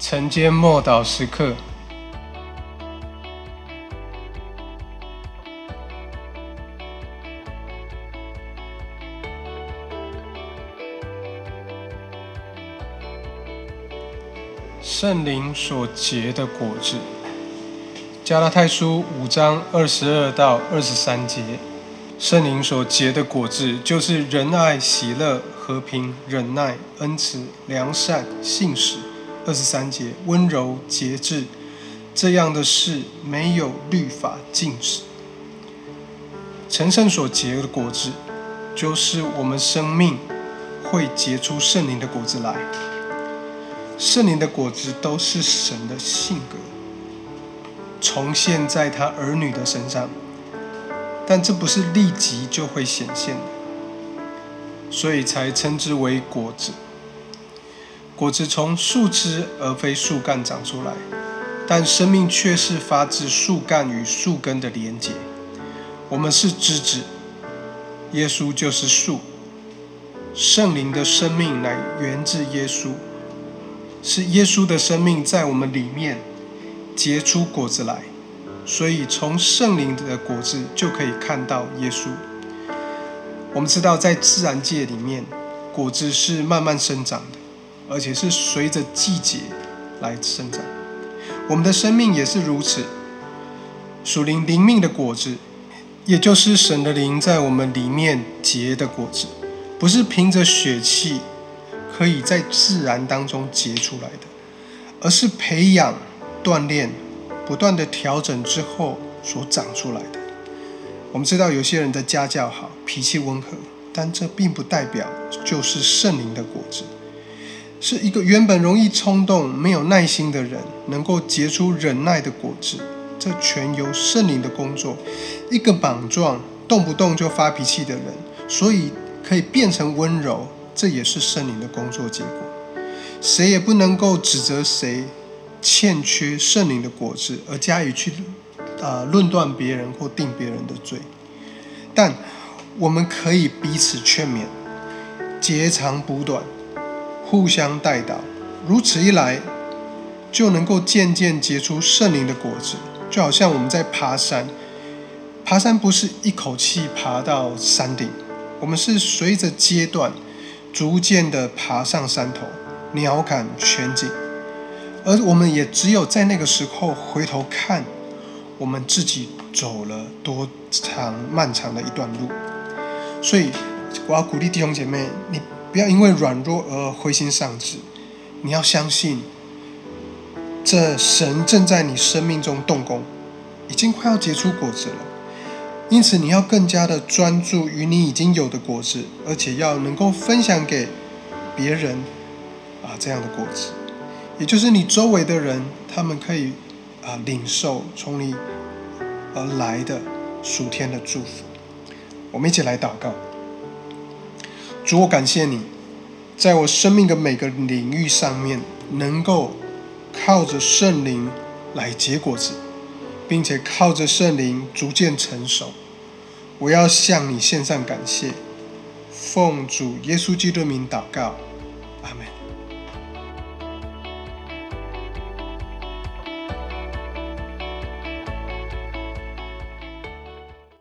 晨间默祷时刻，圣灵所结的果子。加拉太书五章二十二到二十三节，圣灵所结的果子，就是仁爱、喜乐、和平、忍耐、恩慈、良善、信实。二十三节，温柔、节制，这样的事没有律法禁止。成圣所结的果子，就是我们生命会结出圣灵的果子来。圣灵的果子都是神的性格。重现在他儿女的身上，但这不是立即就会显现的，所以才称之为果子。果子从树枝而非树干长出来，但生命却是发自树干与树根的连结。我们是枝子，耶稣就是树，圣灵的生命乃源自耶稣，是耶稣的生命在我们里面。结出果子来，所以从圣灵的果子就可以看到耶稣。我们知道，在自然界里面，果子是慢慢生长的，而且是随着季节来生长。我们的生命也是如此，属灵灵命的果子，也就是神的灵在我们里面结的果子，不是凭着血气可以在自然当中结出来的，而是培养。锻炼、不断的调整之后所长出来的。我们知道有些人的家教好，脾气温和，但这并不代表就是圣灵的果子。是一个原本容易冲动、没有耐心的人，能够结出忍耐的果子，这全由圣灵的工作。一个莽撞、动不动就发脾气的人，所以可以变成温柔，这也是圣灵的工作结果。谁也不能够指责谁。欠缺圣灵的果子，而加以去啊论断别人或定别人的罪，但我们可以彼此劝勉，截长补短，互相带导，如此一来，就能够渐渐结出圣灵的果子。就好像我们在爬山，爬山不是一口气爬到山顶，我们是随着阶段，逐渐的爬上山头，鸟瞰全景。而我们也只有在那个时候回头看，我们自己走了多长漫长的一段路。所以，我要鼓励弟兄姐妹，你不要因为软弱而灰心丧志，你要相信，这神正在你生命中动工，已经快要结出果子了。因此，你要更加的专注于你已经有的果子，而且要能够分享给别人啊这样的果子。也就是你周围的人，他们可以啊领受从你而来的属天的祝福。我们一起来祷告：主，我感谢你，在我生命的每个领域上面，能够靠着圣灵来结果子，并且靠着圣灵逐渐成熟。我要向你献上感谢，奉主耶稣基督名祷告，阿门。